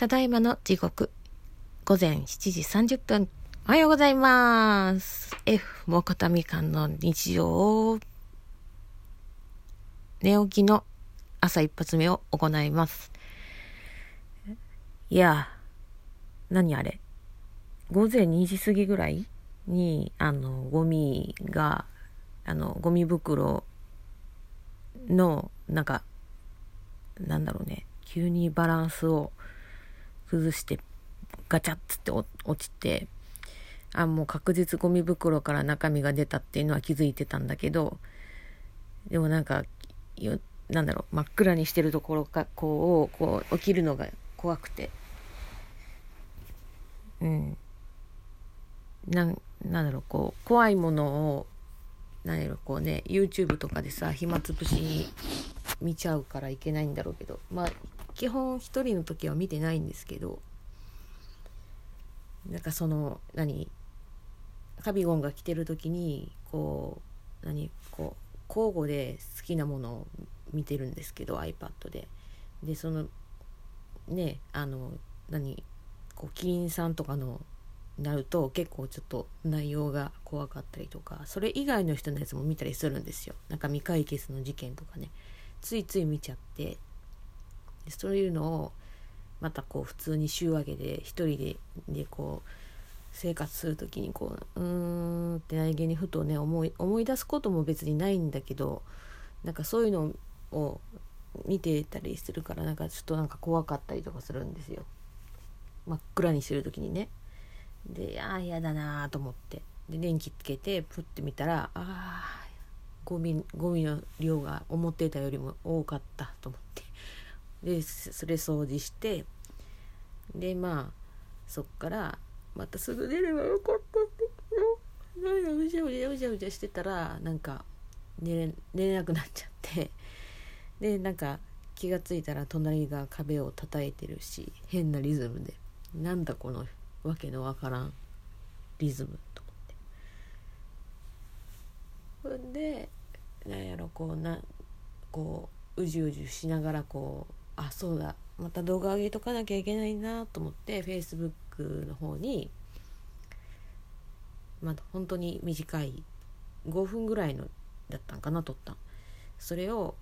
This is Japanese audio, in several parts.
ただいまの時刻、午前7時30分。おはようございます。F もこたみかんの日常、寝起きの朝一発目を行います。いや、何あれ？午前2時過ぎぐらいに、あの、ゴミが、あの、ゴミ袋の、なんか、なんだろうね、急にバランスを崩してガチャッつって落ちてあもう確実ゴミ袋から中身が出たっていうのは気づいてたんだけどでもなんかなんだろう真っ暗にしてるところかこうこう起きるのが怖くて。うん。なんなんだろうこう怖いものを何やろこうね YouTube とかでさ暇つぶしに見ちゃうからいけないんだろうけどまあ基本一人の時は見てないんですけどなんかその何カビゴンが来てる時にこう何こう交互で好きなものを見てるんですけど iPad で。でそのねあの何こうキリンさんとかのなると結構ちょっと内容が怖かったりとかそれ以外の人のやつも見たりするんですよ。なんか未解決の事件とかね。ついつい見ちゃって。そういうのをまたこう普通に週明けで一人ででこう生活する時にこううーんって何気にふとね思い思い出すことも別にないんだけどなんかそういうのを見てたりするからなんかちょっとなんか怖かったりとかするんですよ。真っ暗にしてる時にね。でああ嫌だなと思って。で電気つけてプッて見たらああゴミゴミの量が思ってたよりも多かったと思って。でそれ掃除してでまあそっからまたすぐ出ればよかったってなんかうじゃうじゃうじゃうじゃしてたらなんか寝れ寝れなくなっちゃってでなんか気が付いたら隣が壁を叩いてるし変なリズムでなんだこのわけのわからんリズムと思ってほんでなんやろこうなこううじうじしながらこうあそうだ。また動画上げとかなきゃいけないなと思って Facebook の方にまだ本当に短い5分ぐらいのだったんかな撮ったそれを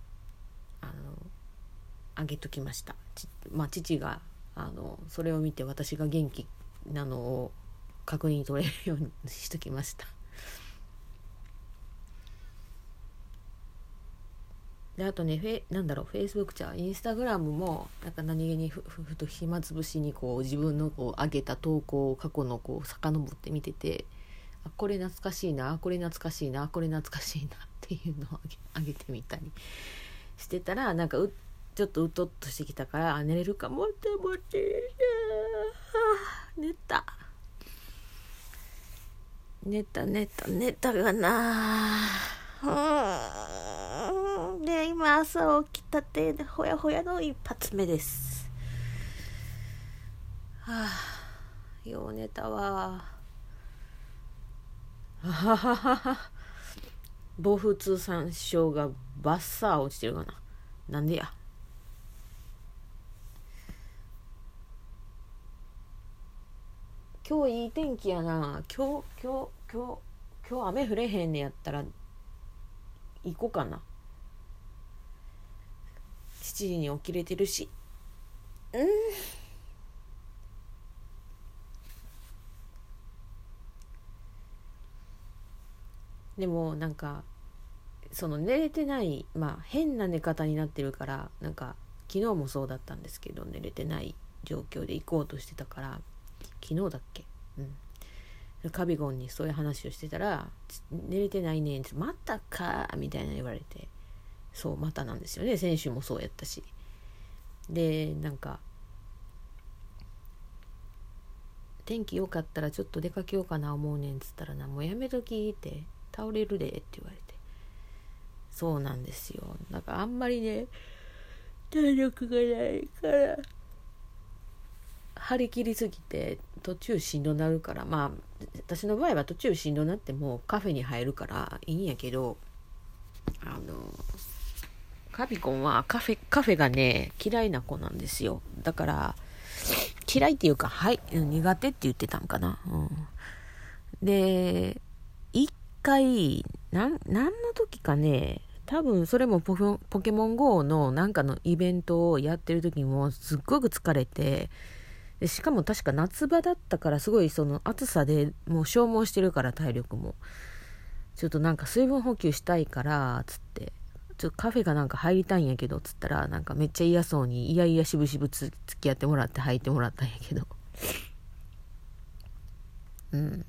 あの上げときました。まあ父があのそれを見て私が元気なのを確認取れるようにしときました。であとねフェなんだろうフェイスブックじゃインスタグラムもなんか何気にふふと暇つぶしにこう自分のこう上げた投稿を過去のこう遡って見ててあこれ懐かしいなこれ懐かしいなこれ懐かしいなっていうのを上げてみたりしてたらなんかうちょっとうとっとしてきたからあ寝れるかもって思って寝た。寝た寝た寝たがなうんで、今朝起きたてでほやほやの一発目です。はあ、よう寝たわ。ははは。暴風通産省がバッサー落ちてるかな。なんでや。今日いい天気やな。今日、今日、今日、今日雨降れへんねやったら、行こうかな。7時に起きれてるし。うん。でもなんかその寝れてないまあ変な寝方になってるからなんか昨日もそうだったんですけど寝れてない状況で行こうとしてたから昨日だっけ？うん。カビゴンにそういう話をしてたら「寝れてないねん」って「またか」みたいな言われてそうまたなんですよね。先週もそうやったし。でなんか天気良かったらちょっと出かけようかな思うねんっつったらなもうやめときって倒れるでって言われて。そうなんですよ。だからあんまりね体力がないから張り切りすぎて途中しんどなるからまあ私の場合は途中しんどなってもカフェに入るからいいんやけどあのカビコンはカフェ、カフェがね、嫌いな子なんですよ。だから、嫌いっていうか、はい、苦手って言ってたんかな。うん、で、一回、何の時かね、多分それもポケモン GO のなんかのイベントをやってる時もすっごく疲れて、しかも確か夏場だったからすごいその暑さでもう消耗してるから体力も。ちょっとなんか水分補給したいから、つって、ちょっとカフェがなんか入りたいんやけど、つったら、なんかめっちゃ嫌そうに、いやいやしぶしぶつ付き合ってもらって入ってもらったんやけど。うん。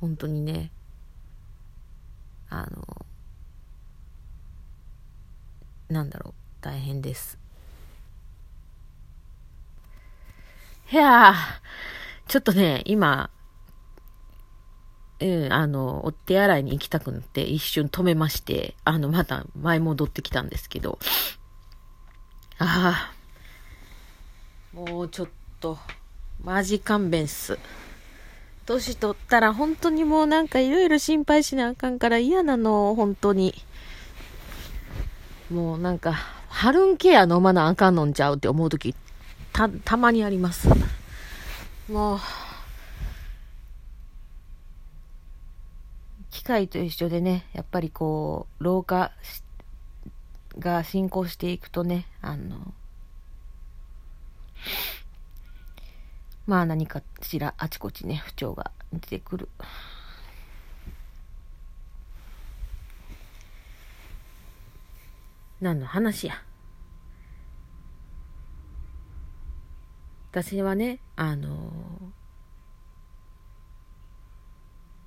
本当にね、あの、なんだろう、大変です。いや、ちょっとね、今、うん、あの、お手洗いに行きたくなって一瞬止めまして、あの、また前戻ってきたんですけど、ああ、もうちょっと、マジ勘弁っす。年取ったら本当にもうなんかいろいろ心配しなあかんから嫌なの、本当に。もうなんか、ハルンケア飲まなあかんのんちゃうって思うとき、た、たまにあります。もう、機械と一緒でね、やっぱりこう、老化が進行していくとね、あの、まあ何かしらあちこちね、不調が出てくる。何の話や。私はね、あの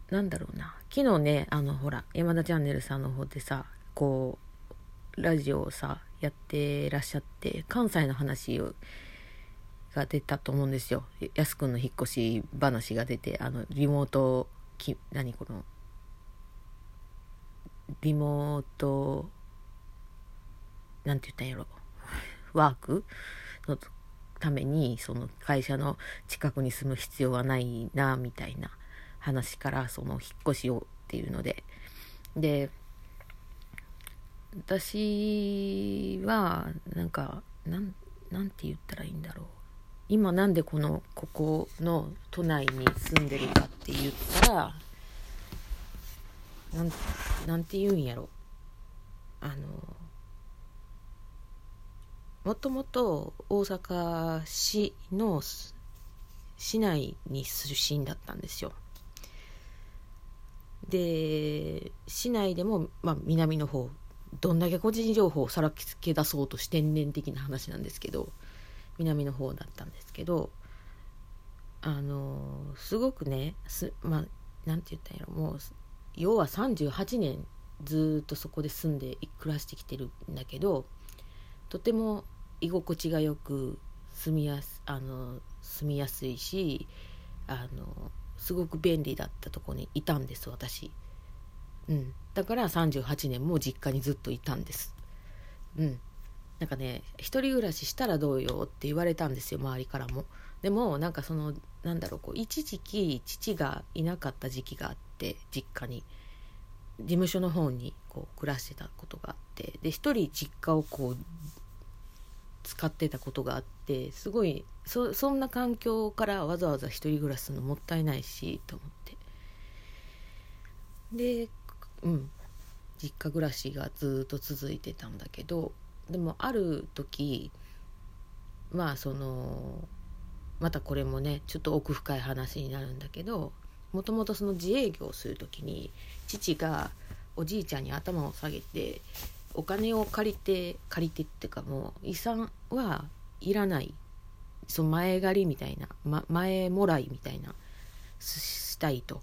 なんだろうな。昨日ねあのほら山田チャンネルさんの方でさこうラジオをさやってらっしゃって関西の話をが出たと思うんですよ。やすくんの引っ越し話が出てあのリモートき何このリモートなんて言ったんやろ。ワーク？のためにその会社の近くに住む必要はないなみたいな話からその引っ越しをっていうので。で私はなんかなんなんて言ったらいいんだろう。今なんでこのここの都内に住んでるかって言ったらなんなんて言うんやろ。あのもともと大阪市の市内に出身だったんですよ。で市内でも、まあ、南の方どんだけ個人情報をさらけ出そうとして天然的な話なんですけど南の方だったんですけどあのすごくねすまあなんて言ったんやろもう要は38年ずっとそこで住んで暮らしてきてるんだけどとても居心地がよく住みやすあの住みやすいしあのすごく便利だったとこにいたんです私。うん。だから38年も実家にずっといたんです。うん。なんかね一人暮らししたらどうよって言われたんですよ周りからも。でもなんかそのなんだろうこう一時期父がいなかった時期があって実家に。事務所の方にこう暮らしてたことがあって。で一人実家をこう使ってたことがあってすごいそそんな環境からわざわざ一人暮らしするのもったいないしと思って。でうん。実家暮らしがずっと続いてたんだけどでもある時まあそのまたこれもねちょっと奥深い話になるんだけどもともとその自営業をする時に父がおじいちゃんに頭を下げてお金を借りて借りてっていうかもう遺産はいらない。その前借りみたいな、ま、前もらいみたいなしたいと。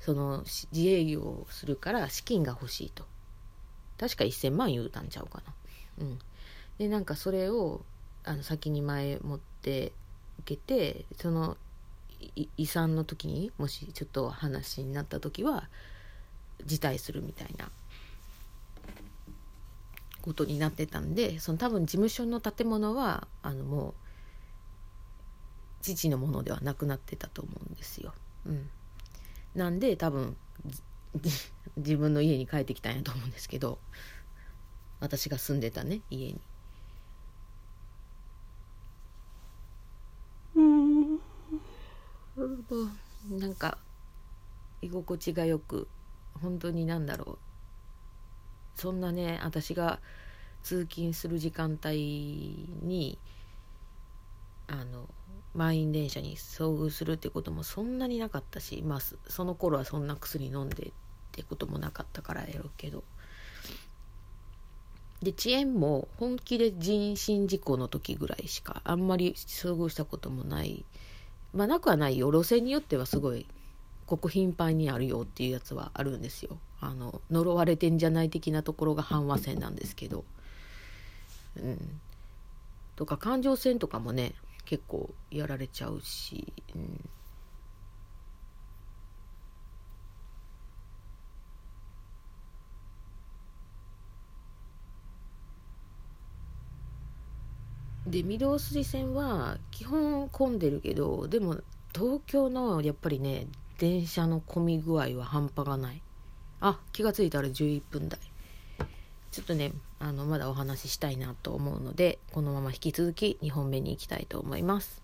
その自営業をするから資金が欲しいと。確か1000万言うたんちゃうかな。うん。でなんかそれをあの先に前持って受けてその遺産の時にもしちょっと話になった時は辞退するみたいな。ことになってたんでその多分事務所の建物はあのもう父のものではなくなってたと思うんですよ。うん、なんで多分自分の家に帰ってきたんやと思うんですけど私が住んでたね家に。うんなんか居心地がよく本当に何だろうそんなね私が通勤する時間帯にあの満員電車に遭遇するってこともそんなになかったしまあその頃はそんな薬飲んでってこともなかったからやろうけど。で遅延も本気で人身事故の時ぐらいしかあんまり遭遇したこともない。まあなくはないよ。路線によってはすごいここ頻繁にあるよっていうやつはあるんですよ。あの呪われてんじゃない的なところが阪和線なんですけど。うん。とか環状線とかもね結構やられちゃうし、うん、で御堂筋線は基本混んでるけどでも東京のやっぱりね電車の混み具合は半端がない。あ気が付いたら11分台。ちょっとねあのまだお話ししたいなと思うのでこのまま引き続き2本目に行きたいと思います。